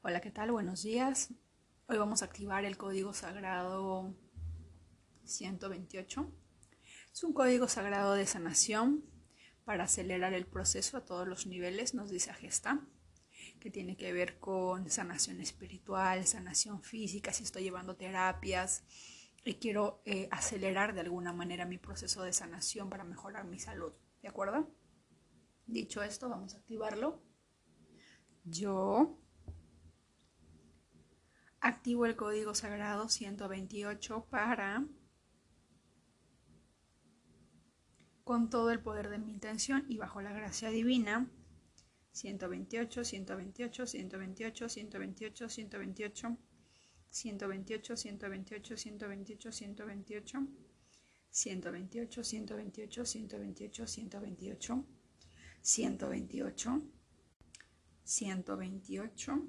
Hola, ¿qué tal? Buenos días. Hoy vamos a activar el código sagrado 128. Es un código sagrado de sanación para acelerar el proceso a todos los niveles, nos dice Agesta, que tiene que ver con sanación espiritual, sanación física, si estoy llevando terapias y quiero eh, acelerar de alguna manera mi proceso de sanación para mejorar mi salud. ¿De acuerdo? Dicho esto, vamos a activarlo. Yo activo el código sagrado 128 para, con todo el poder de mi intención y bajo la gracia divina, 128, 128, 128, 128, 128, 128, 128, 128, 128, 128, 128, 128, 128, 128, 128,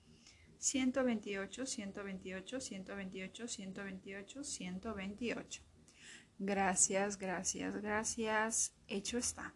128, 128, 128, 128, 128, 128. Gracias, gracias, gracias. Hecho está.